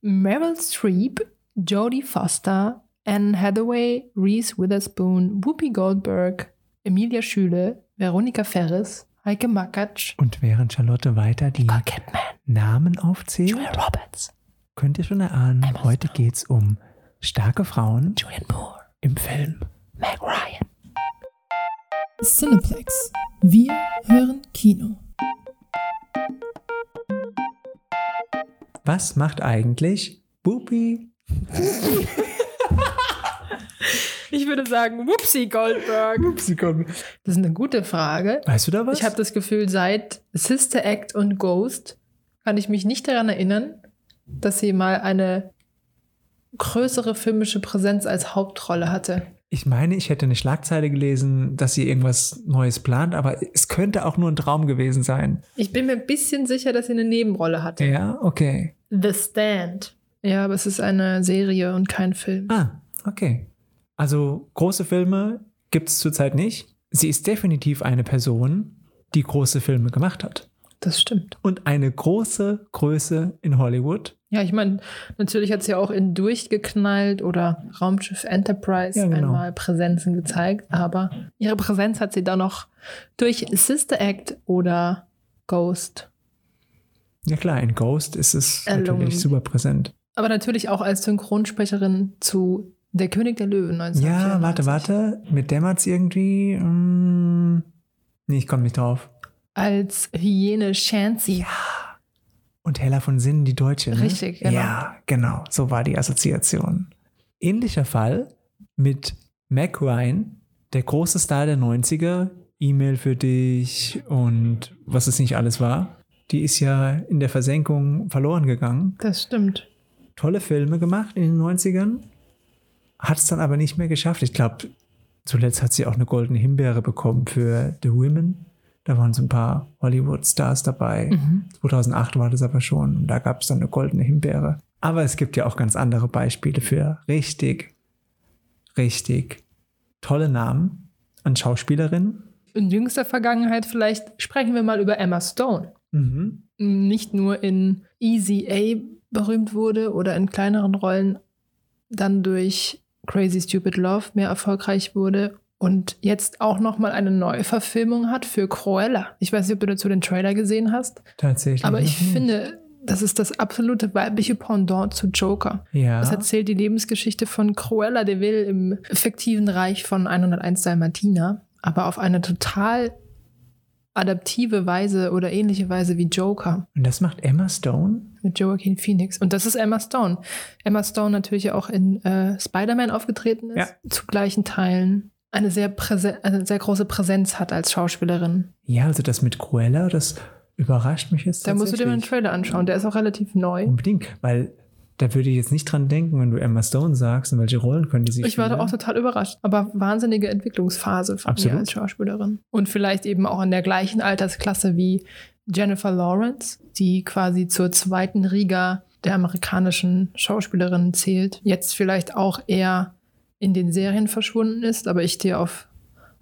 Meryl Streep, Jodie Foster, Anne Hathaway, Reese Witherspoon, Whoopi Goldberg, Emilia Schüle, Veronika Ferris, Heike Makatsch, Und während Charlotte weiter die Namen aufzählt, Julia Roberts, könnt ihr schon erahnen, Emma heute Stone. geht's um starke Frauen Julian Moore, im Film. Meg Ryan. Cineplex. Wir hören Kino. Was macht eigentlich Whoopi? Ich würde sagen, Whoopsie Goldberg. Whoopsie Goldberg. Das ist eine gute Frage. Weißt du da was? Ich habe das Gefühl, seit Sister Act und Ghost kann ich mich nicht daran erinnern, dass sie mal eine größere filmische Präsenz als Hauptrolle hatte. Ich meine, ich hätte eine Schlagzeile gelesen, dass sie irgendwas Neues plant, aber es könnte auch nur ein Traum gewesen sein. Ich bin mir ein bisschen sicher, dass sie eine Nebenrolle hatte. Ja, okay. The Stand. Ja, aber es ist eine Serie und kein Film. Ah, okay. Also große Filme gibt es zurzeit nicht. Sie ist definitiv eine Person, die große Filme gemacht hat. Das stimmt. Und eine große Größe in Hollywood. Ja, ich meine, natürlich hat sie auch in Durchgeknallt oder Raumschiff Enterprise Ja, genau. einmal Präsenzen gezeigt, aber ihre Präsenz hat sie dann noch durch Sister Act oder Ghost. Ja klar, in Ghost ist es Erlungen. natürlich super präsent. Aber natürlich auch als Synchronsprecherin zu Der König der Löwen 1994. Ja, warte, warte. Mit dämmert's irgendwie. Mm, nee, ich komme nicht drauf. Als Hyäne Shancy. Und Hella von Sinnen, die Deutsche. Ne? Richtig, genau. Ja, genau. So war die Assoziation. Ähnlicher Fall mit Mac Ryan, der große Star der 90er. E-Mail für dich und was es nicht alles war. Die ist ja in der Versenkung verloren gegangen. Das stimmt. Tolle Filme gemacht in den 90ern. Hat es dann aber nicht mehr geschafft. Ich glaube, zuletzt hat sie auch eine goldene Himbeere bekommen für The Women. Da waren so ein paar Hollywood-Stars dabei. 2008 war das aber schon. Und da gab es dann eine goldene Himbeere. Aber es gibt ja auch ganz andere Beispiele für richtig, richtig tolle Namen an Schauspielerinnen. In jüngster Vergangenheit vielleicht sprechen wir mal über Emma Stone. Mhm. Nicht nur in Easy A berühmt wurde oder in kleineren Rollen dann durch Crazy Stupid Love mehr erfolgreich wurde und jetzt auch noch mal eine Neuverfilmung hat für Cruella. Ich weiß nicht, ob du dazu den Trailer gesehen hast, Tatsächlich. aber ich finde, das ist das absolute weibliche Pendant zu Joker. ja. Es erzählt die Lebensgeschichte von Cruella de Vil im fiktiven Reich von 101 Dalmatiner, aber auf eine total adaptive Weise oder ähnliche Weise wie Joker Und das macht Emma Stone? mit Joaquin Phoenix. Und das ist Emma Stone. Emma Stone natürlich auch in äh, Spider-Man aufgetreten ist, Ja. zu gleichen Teilen eine sehr, eine sehr große Präsenz hat als Schauspielerin. Ja, also das mit Cruella, das überrascht mich jetzt Da musst du dir mal einen. Trailer anschauen. Der ist auch relativ neu. Unbedingt, weil da würde ich jetzt nicht dran denken, wenn du Emma Stone sagst, in welche Rollen könnte sie Ich war da auch total überrascht. Aber wahnsinnige Entwicklungsphase von Absolut. als Schauspielerin. Und vielleicht eben auch in der gleichen Altersklasse wie Jennifer Lawrence, die quasi zur zweiten Riga der amerikanischen Schauspielerinnen zählt. Jetzt vielleicht auch eher in den Serien verschwunden ist, aber ich dir auf,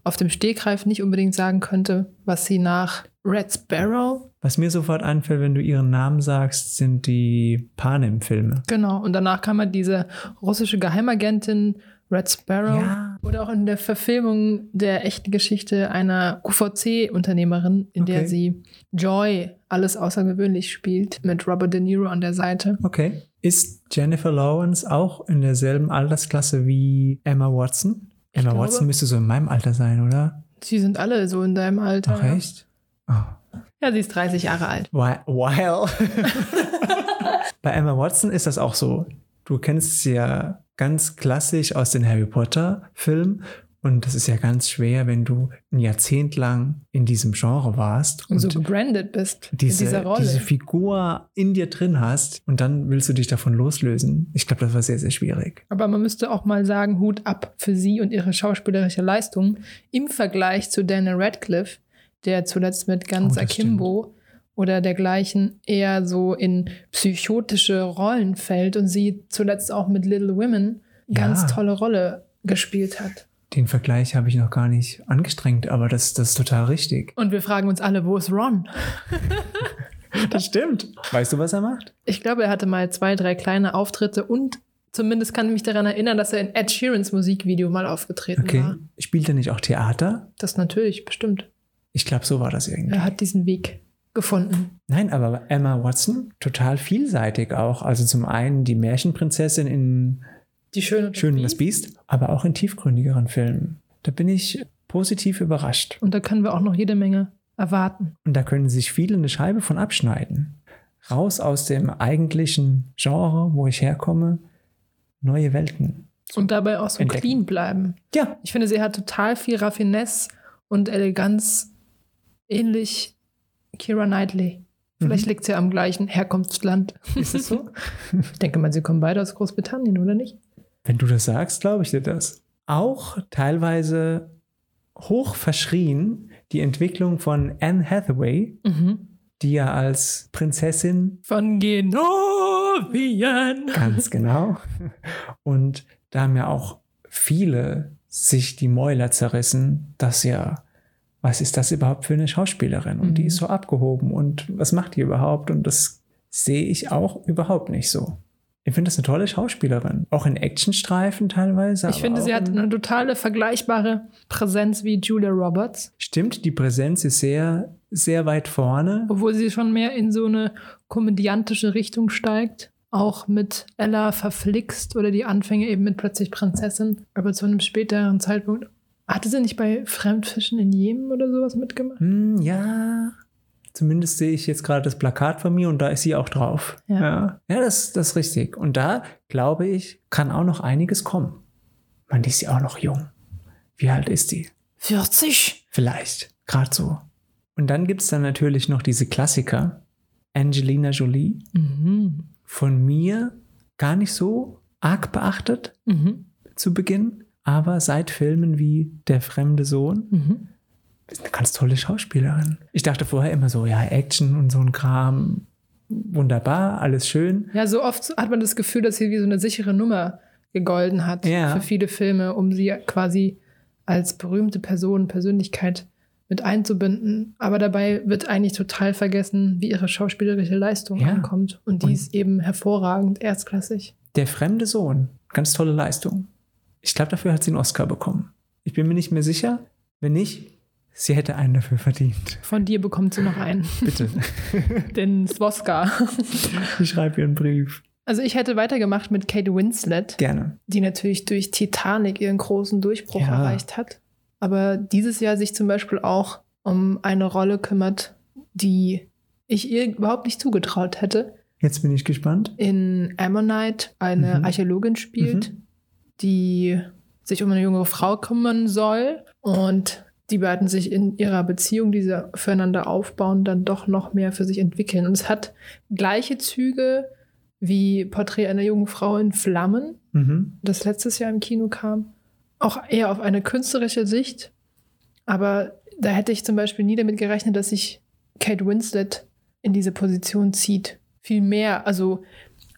auf dem Stegreif nicht unbedingt sagen könnte, was sie nach Red Sparrow, Was mir sofort einfällt, wenn du ihren Namen sagst, sind die Panem-Filme. genau, und danach kam halt diese russische Geheimagentin Red Sparrow. Ja. Oder auch in der Verfilmung der echten Geschichte einer QVC-Unternehmerin, in der Okay. sie Joy alles außergewöhnlich spielt, mit Robert De Niro an der Seite. Okay. Ist Jennifer Lawrence auch in derselben Altersklasse wie Emma Watson? Emma glaube- Watson müsste so in meinem Alter sein, oder? Sie sind alle so in deinem Alter. Ach, echt? Oh. Ja, sie ist 30 Jahre alt. While. Bei Emma Watson ist das auch so. Du kennst sie ja ganz klassisch aus den Harry Potter Filmen. Und das ist ja ganz schwer, wenn du ein Jahrzehnt lang in diesem Genre warst Und und so gebrandet bist diese, in dieser Rolle. diese Figur in dir drin hast und dann willst du dich davon loslösen. Ich glaube, das war sehr, sehr schwierig. Aber man müsste auch mal sagen, Hut ab für sie und ihre schauspielerische Leistung im Vergleich zu Daniel Radcliffe, der zuletzt mit Ganz Oh, Akimbo oder dergleichen eher so in psychotische Rollen fällt und sie zuletzt auch mit Little Women ganz Ja. tolle Rolle gespielt hat. Den Vergleich habe ich noch gar nicht angestrengt, aber das, das ist total richtig. Und wir fragen uns alle, wo ist Ron? Das stimmt. Weißt du, was er macht? Ich glaube, er hatte mal zwei, drei kleine Auftritte und zumindest kann ich mich daran erinnern, dass er in Ed Sheerans Musikvideo mal aufgetreten Okay. war. Spielt er nicht auch Theater? Das natürlich, bestimmt. Ich glaube, so war das irgendwie. Er hat diesen Weg gefunden. Nein, aber Emma Watson, total vielseitig auch. Also zum einen die Märchenprinzessin in Die Schöne und Schön und das Biest. Aber auch in tiefgründigeren Filmen. Da bin ich positiv überrascht. Und da können wir auch noch jede Menge erwarten. Und da können sich viele eine Scheibe von abschneiden. Raus aus dem eigentlichen Genre, wo ich herkomme, neue Welten. Und dabei auch so Entdecken. clean bleiben. Ja, Ich finde, sie hat total viel Raffinesse und Eleganz, ähnlich Kira Knightley. Vielleicht Mhm. liegt sie am gleichen Herkunftsland. ist es so? Ich denke mal, sie kommen beide aus Großbritannien, oder nicht? Wenn du das sagst, glaube ich dir das. Auch teilweise hoch verschrien die Entwicklung von Anne Hathaway, die ja als Prinzessin Von Genovien. Ganz genau. Und da haben ja auch viele sich die Mäuler zerrissen, dass ja, was ist das überhaupt für eine Schauspielerin? Und die Mhm. ist so abgehoben und was macht die überhaupt? Und das sehe ich auch überhaupt nicht so. Ich finde das eine tolle Schauspielerin. Auch in Actionstreifen teilweise. Ich finde, sie hat in- eine totale vergleichbare Präsenz wie Julia Roberts, Stimmt, die Präsenz ist sehr, sehr weit vorne. obwohl sie schon mehr in so eine komödiantische Richtung steigt. Auch mit Ella verflixt oder die Anfänge eben mit plötzlich Prinzessin. Aber zu einem späteren Zeitpunkt. Hatte sie nicht bei Fremdfischen in Jemen oder sowas mitgemacht? Hm, ja. Zumindest sehe ich jetzt gerade das Plakat von mir und da ist sie auch drauf. Ja. ja, ja das, das ist richtig. Und da, glaube ich, kann auch noch einiges kommen. Man, die ist ja auch noch jung. Wie alt ist die? 40. Vielleicht. Gerade so. Und dann gibt es dann natürlich noch diese Klassiker. Angelina Jolie. Mhm. Von mir gar nicht so arg beachtet Mhm. zu Beginn. Aber seit Filmen wie Der fremde Sohn Mhm. Ist eine ganz tolle Schauspielerin. Ich dachte vorher immer so, ja, Action und so ein Kram, wunderbar, alles schön. Ja, so oft hat man das Gefühl, dass sie wie so eine sichere Nummer gegolden hat Ja. für viele Filme, um sie quasi als berühmte Person, Persönlichkeit mit einzubinden. Aber dabei wird eigentlich total vergessen, wie ihre schauspielerische Leistung Ja. ankommt. Und die Und- ist eben hervorragend, erstklassig. Der fremde Sohn, ganz tolle Leistung. Ich glaube, dafür hat sie einen Oscar bekommen. Ich bin mir nicht mehr sicher. Wenn nicht, sie hätte einen dafür verdient. Von dir bekommt sie noch einen, Bitte. den Swoska. ich schreibe ihr einen Brief. Also ich hätte weitergemacht mit Kate Winslet. Gerne. die natürlich durch Titanic ihren großen Durchbruch Ja. erreicht hat. Aber dieses Jahr sich zum Beispiel auch um eine Rolle kümmert, die ich ihr überhaupt nicht zugetraut hätte. Jetzt bin ich gespannt. In Ammonite eine Mhm. Archäologin spielt, die sich um eine junge Frau kümmern soll. Und die beiden sich in ihrer Beziehung, die sie füreinander aufbauen, dann doch noch mehr für sich entwickeln. Und es hat gleiche Züge wie Porträt einer jungen Frau in Flammen, Mhm. das letztes Jahr im Kino kam, auch eher auf eine künstlerische Sicht. Aber da hätte ich zum Beispiel nie damit gerechnet, dass sich Kate Winslet in diese Position zieht. Viel mehr, also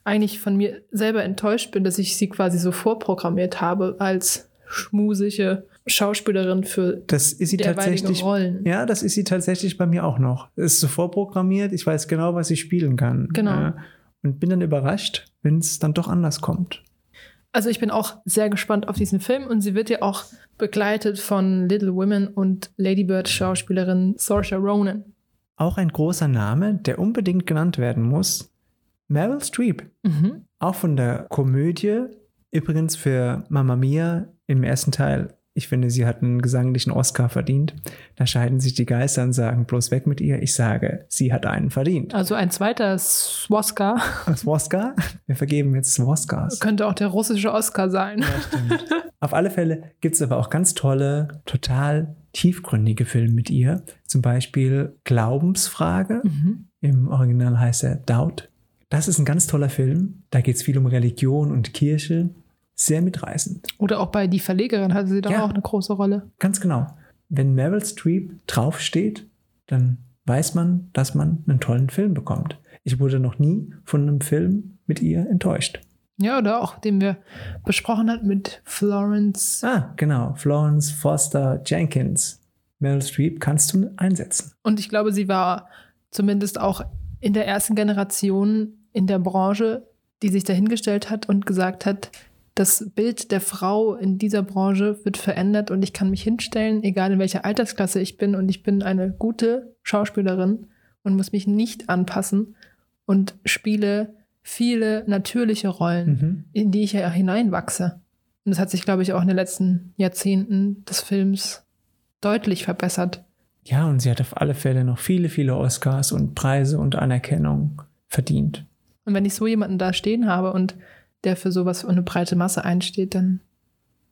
eigentlich von mir selber enttäuscht bin, dass ich sie quasi so vorprogrammiert habe als schmusige Schauspielerin für Das ist sie tatsächlich. Rollen. Ja, das ist sie tatsächlich bei mir auch noch. Es ist so vorprogrammiert, ich weiß genau, was ich spielen kann. Genau. Und bin dann überrascht, wenn es dann doch anders kommt. Also ich bin auch sehr gespannt auf diesen Film und sie wird ja auch begleitet von Little Women und Ladybird Schauspielerin Saoirse Ronan. Auch ein großer Name, der unbedingt genannt werden muss. Meryl Streep. Mhm. Auch von der Komödie. Übrigens für Mamma Mia im ersten Teil. Ich finde, sie hat einen gesanglichen Oscar verdient. Da scheiden sich die Geister und sagen, bloß weg mit ihr. Ich sage, sie hat einen verdient. Also ein zweiter Swoska Das Oscar? Wir vergeben jetzt Oscars. könnte auch der russische Oscar sein. Auf alle Fälle gibt es aber auch ganz tolle, total tiefgründige Filme mit ihr. Zum Beispiel Glaubensfrage. Mhm. Im Original heißt er Doubt. Das ist ein ganz toller Film. Da geht es viel um Religion und Kirche. Sehr mitreißend. Oder auch bei Die Verlegerin hatte sie doch Ja. auch eine große Rolle. Ganz genau. Wenn Meryl Streep draufsteht, dann weiß man, dass man einen tollen Film bekommt. Ich wurde noch nie von einem Film mit ihr enttäuscht. Ja, oder auch, den wir besprochen hatten mit Florence. Ah, genau. Florence Foster Jenkins. Meryl Streep kannst du einsetzen. Und ich glaube, sie war zumindest auch in der ersten Generation in der Branche, die sich dahingestellt hat und gesagt hat, das Bild der Frau in dieser Branche wird verändert und ich kann mich hinstellen, egal in welcher Altersklasse ich bin und ich bin eine gute Schauspielerin und muss mich nicht anpassen und spiele viele natürliche Rollen, Mhm. in die ich ja hineinwachse. Und das hat sich, glaube ich, auch in den letzten Jahrzehnten des Films deutlich verbessert. Ja, und sie hat auf alle Fälle noch viele, viele Oscars und Preise und Anerkennung verdient. Und wenn ich so jemanden da stehen habe und der für sowas und eine breite Masse einsteht, dann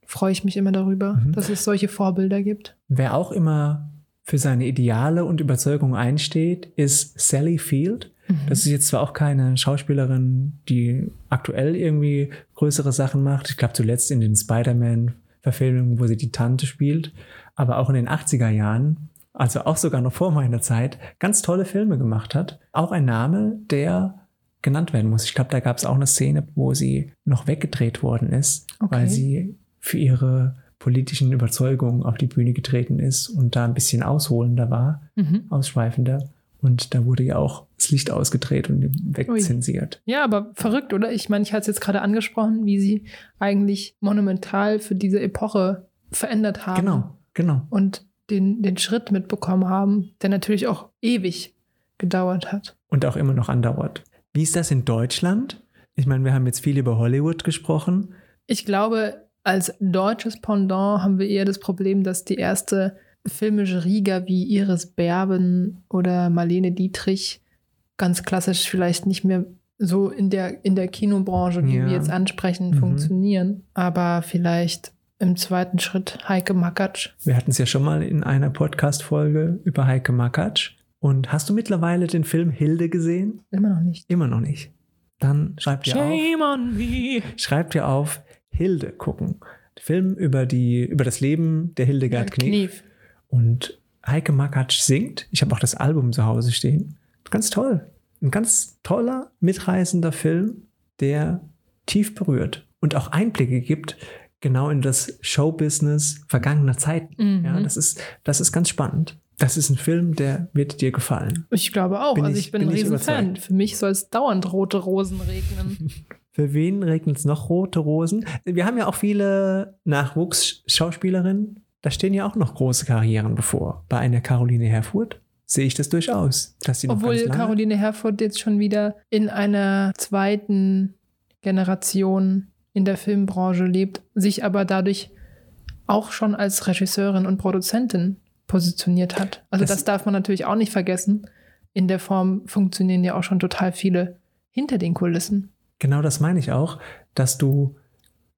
freue ich mich immer darüber, Mhm. dass es solche Vorbilder gibt. Wer auch immer für seine Ideale und Überzeugungen einsteht, ist Sally Field. Das ist jetzt zwar auch keine Schauspielerin, die aktuell irgendwie größere Sachen macht. Ich glaube zuletzt in den Spider-Man-Verfilmungen, wo sie die Tante spielt, aber auch in den 80er Jahren, also auch sogar noch vor meiner Zeit, ganz tolle Filme gemacht hat. Auch ein Name, der genannt werden muss. Ich glaube, da gab es auch eine Szene, wo sie noch weggedreht worden ist, Okay. weil sie für ihre politischen Überzeugungen auf die Bühne getreten ist und da ein bisschen ausholender war, Mhm. ausschweifender. Und da wurde ja auch das Licht ausgedreht und wegzensiert. Ja, aber verrückt, oder? Ich meine, ich hatte es jetzt gerade angesprochen, wie sie eigentlich monumental für diese Epoche verändert haben. Genau, genau. Und den, den Schritt mitbekommen haben, der natürlich auch ewig gedauert hat. Und auch immer noch andauert. Wie ist das in Deutschland? Ich meine, wir haben jetzt viel über Hollywood gesprochen. Ich glaube, als deutsches Pendant haben wir eher das Problem, dass die erste filmische Riga wie Iris Berben oder Marlene Dietrich ganz klassisch vielleicht nicht mehr so in der, in der Kinobranche, die Ja. wir jetzt ansprechen, Mhm. funktionieren. Aber vielleicht im zweiten Schritt Heike Makatsch. Wir hatten es ja schon mal in einer Podcast-Folge über Heike Makatsch. Und hast du mittlerweile den Film Hilde gesehen? Immer noch nicht. Immer noch nicht. Dann schreib dir auf. on me. Schreib dir auf Hilde gucken. Film über die über das Leben der Hildegard Knef. Knief. Und Heike Makatsch singt. Ich habe auch das Album zu Hause stehen. Ganz toll. Ein ganz toller, mitreißender Film, der tief berührt und auch Einblicke gibt, genau in das Showbusiness vergangener Zeiten. Mhm. Ja, das ist, das ist ganz spannend. Das ist ein Film, der wird dir gefallen. Ich glaube auch. Bin also ich- ich bin, ein Riesenfan. Für mich soll es dauernd rote Rosen regnen. Für wen regnet es noch rote Rosen? Wir haben ja auch viele Nachwuchsschauspielerinnen. Da stehen ja auch noch große Karrieren bevor. Bei einer Caroline Herfurth sehe ich das durchaus, dass sie noch Obwohl Caroline Herfurth jetzt schon wieder in einer zweiten Generation in der Filmbranche lebt, sich aber dadurch auch schon als Regisseurin und Produzentin positioniert hat. Also Das- das, darf man natürlich auch nicht vergessen. In der Form funktionieren ja auch schon total viele hinter den Kulissen. Genau das meine ich auch, dass du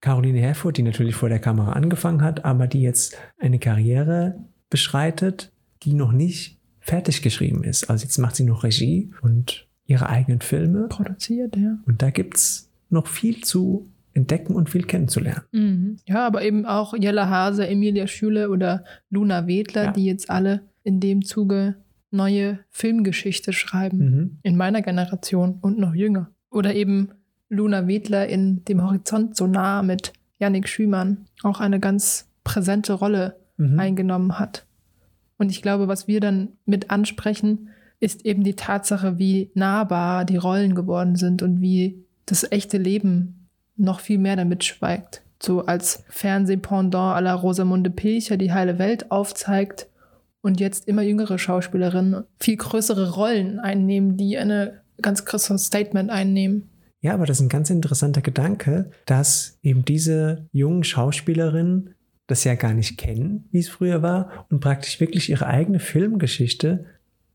Caroline Herfurth, die natürlich vor der Kamera angefangen hat, aber die jetzt eine Karriere beschreitet, die noch nicht fertig geschrieben ist. Also jetzt macht sie noch Regie und ihre eigenen Filme. Produziert, ja. Und da gibt es noch viel zu entdecken und viel kennenzulernen. Mhm. Ja, aber eben auch Jella Hase, Emilia Schüle oder Luna Wedler, Ja. die jetzt alle in dem Zuge neue Filmgeschichte schreiben. Mhm. In meiner Generation und noch jünger. Oder eben Luna Wedler in Dem Horizont so nah mit Yannick Schümann auch eine ganz präsente Rolle Mhm. eingenommen hat. Und ich glaube, was wir dann mit ansprechen, ist eben die Tatsache, wie nahbar die Rollen geworden sind und wie das echte Leben noch viel mehr damit schweigt. So als Fernsehpendant à la Rosamunde Pilcher die heile Welt aufzeigt und jetzt immer jüngere Schauspielerinnen viel größere Rollen einnehmen, die eine ganz krasses Statement einnehmen. Ja, aber das ist ein ganz interessanter Gedanke, dass eben diese jungen Schauspielerinnen das ja gar nicht kennen, wie es früher war, und praktisch wirklich ihre eigene Filmgeschichte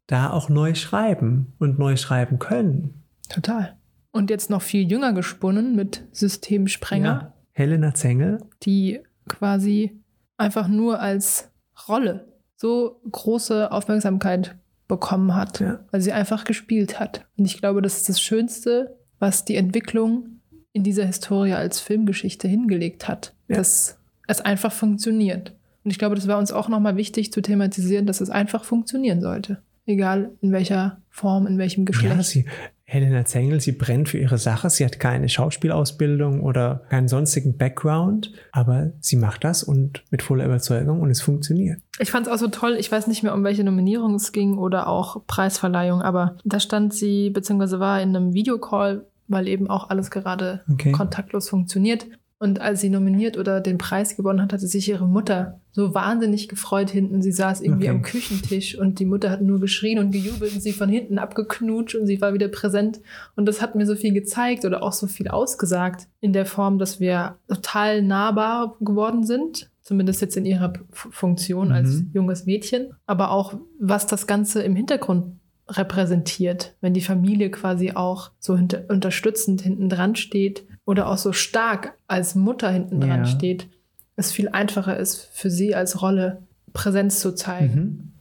da auch neu schreiben und neu schreiben können. Total. Und jetzt noch viel jünger gesponnen mit Systemsprenger. Ja. Helena Zengel, die quasi einfach nur als Rolle so große Aufmerksamkeit bekommen hat, Ja. weil sie einfach gespielt hat. Und ich glaube, das ist das Schönste, was die Entwicklung in dieser Historie als Filmgeschichte hingelegt hat, Ja. dass es einfach funktioniert. Und ich glaube, das war uns auch nochmal wichtig zu thematisieren, dass es einfach funktionieren sollte. Egal in welcher Form, in welchem Geschlecht. ja, sie, Helena Zengel, sie brennt für ihre Sache. Sie hat keine Schauspielausbildung oder keinen sonstigen Background, aber sie macht das und mit voller Überzeugung und es funktioniert. Ich fand es auch so toll, ich weiß nicht mehr, um welche Nominierung es ging oder auch Preisverleihung, aber da stand sie, beziehungsweise war in einem Videocall, weil eben auch alles gerade Okay. kontaktlos funktioniert. Und als sie nominiert oder den Preis gewonnen hat, hatte sich ihre Mutter so wahnsinnig gefreut hinten. Sie saß irgendwie Okay. am Küchentisch und die Mutter hat nur geschrien und gejubelt und sie von hinten abgeknutscht und sie war wieder präsent. Und das hat mir so viel gezeigt oder auch so viel ausgesagt in der Form, dass wir total nahbar geworden sind. Zumindest jetzt in ihrer Funktion als Mhm. junges Mädchen. Aber auch, was das Ganze im Hintergrund repräsentiert, wenn die Familie quasi auch so hinter, unterstützend hinten dran steht oder auch so stark als Mutter hinten dran Ja. steht, es viel einfacher ist für sie als Rolle Präsenz zu zeigen Mhm.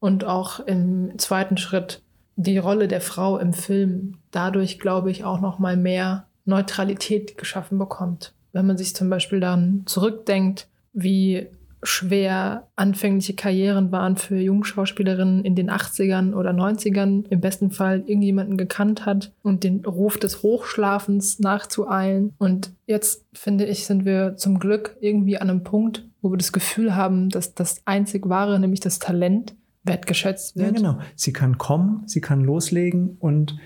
und auch im zweiten Schritt die Rolle der Frau im Film dadurch, glaube ich, auch noch mal mehr Neutralität geschaffen bekommt. Wenn man sich zum Beispiel dann zurückdenkt, wie schwer anfängliche Karrieren waren für Jungschauspielerinnen in den 80ern oder 90ern, im besten Fall irgendjemanden gekannt hat und den Ruf des Hochschlafens nachzueilen. Und jetzt, finde ich, sind wir zum Glück irgendwie an einem Punkt, wo wir das Gefühl haben, dass das einzig wahre, nämlich das Talent, wertgeschätzt Ja, wird. genau. Sie kann kommen, sie kann loslegen und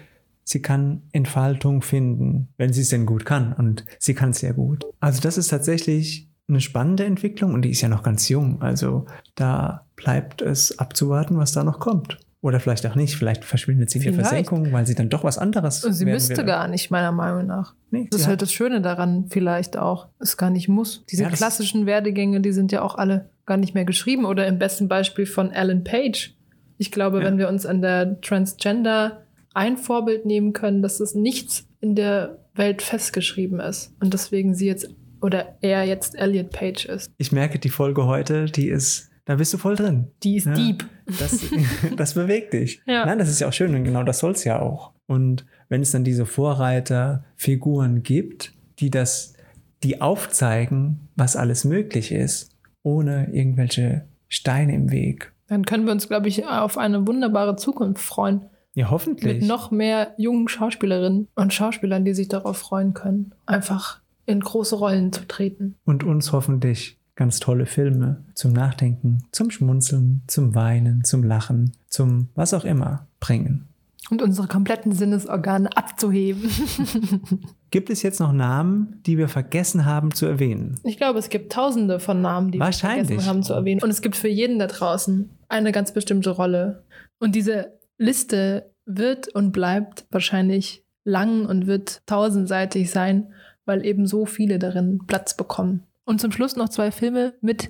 sie kann Entfaltung finden, wenn sie es denn gut kann. Und sie kann es sehr gut. Also das ist tatsächlich eine spannende Entwicklung und die ist ja noch ganz jung. Also da bleibt es abzuwarten, was da noch kommt. Oder vielleicht auch nicht. Vielleicht verschwindet sie in der. Versenkung, weil sie dann doch was anderes sie müsste will. gar nicht, meiner Meinung nach. Nee, Das ist halt das Schöne daran, vielleicht auch. Es gar nicht muss. Diese Ja, klassischen Werdegänge, die sind ja auch alle gar nicht mehr geschrieben. Oder im besten Beispiel von Alan Page. Ich glaube, Ja. wenn wir uns an der Transgender ein Vorbild nehmen können, dass es nichts in der Welt festgeschrieben ist. Und deswegen sie jetzt oder er jetzt Elliot Page ist. ich merke, die Folge heute, die ist, da bist du voll drin. Die ist Ja. deep. Das, das bewegt dich. Ja. Nein, das ist ja auch schön und genau das soll es ja auch. Und wenn es dann diese Vorreiterfiguren gibt, die das, die aufzeigen, was alles möglich ist, ohne irgendwelche Steine im Weg. Dann können wir uns, glaube ich, auf eine wunderbare Zukunft freuen. Ja, hoffentlich. Mit noch mehr jungen Schauspielerinnen und Schauspielern, die sich darauf freuen können, einfach in große Rollen zu treten. und uns hoffentlich ganz tolle Filme zum Nachdenken, zum Schmunzeln, zum Weinen, zum Lachen, zum was auch immer bringen. Und unsere kompletten Sinnesorgane abzuheben. Gibt es jetzt noch Namen, die wir vergessen haben zu erwähnen? Ich glaube, es gibt tausende von Namen, die wir vergessen haben zu erwähnen. Und es gibt für jeden da draußen eine ganz bestimmte Rolle. Und diese Liste wird und bleibt wahrscheinlich lang und wird tausendseitig sein, weil eben so viele darin Platz bekommen. Und zum Schluss noch zwei Filme mit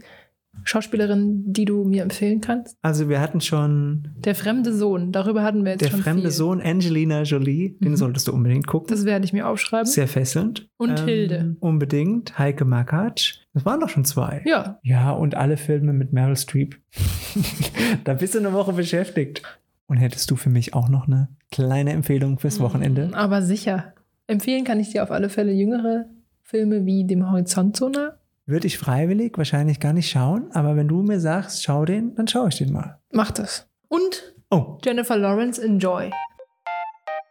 Schauspielerinnen, die du mir empfehlen kannst. Also wir hatten schon Der fremde Sohn, darüber hatten wir jetzt der schon fremde viel. Sohn Angelina Jolie, den Mhm. solltest du unbedingt gucken. Das werde ich mir aufschreiben. Sehr fesselnd. Ähm, Und Hilde. Unbedingt. Heike Makatsch. Das waren doch schon zwei. ja, Ja, und alle Filme mit Meryl Streep. da bist du eine Woche beschäftigt. Und hättest du für mich auch noch eine kleine Empfehlung fürs Wochenende? aber sicher. Empfehlen kann ich dir auf alle Fälle jüngere Filme wie Dem Horizont so nah. Würde ich freiwillig wahrscheinlich gar nicht schauen, aber wenn du mir sagst, schau den, dann schaue ich den mal. Mach das. Und Oh, Jennifer Lawrence Enjoy.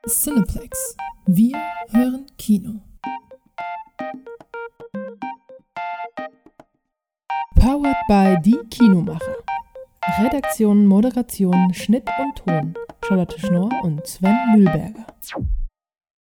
Cineplex. Wir hören Kino. Powered by Die Kinomacher. Redaktion, Moderation, Schnitt und Ton. Charlotte Schnorr und Sven Mühlberger.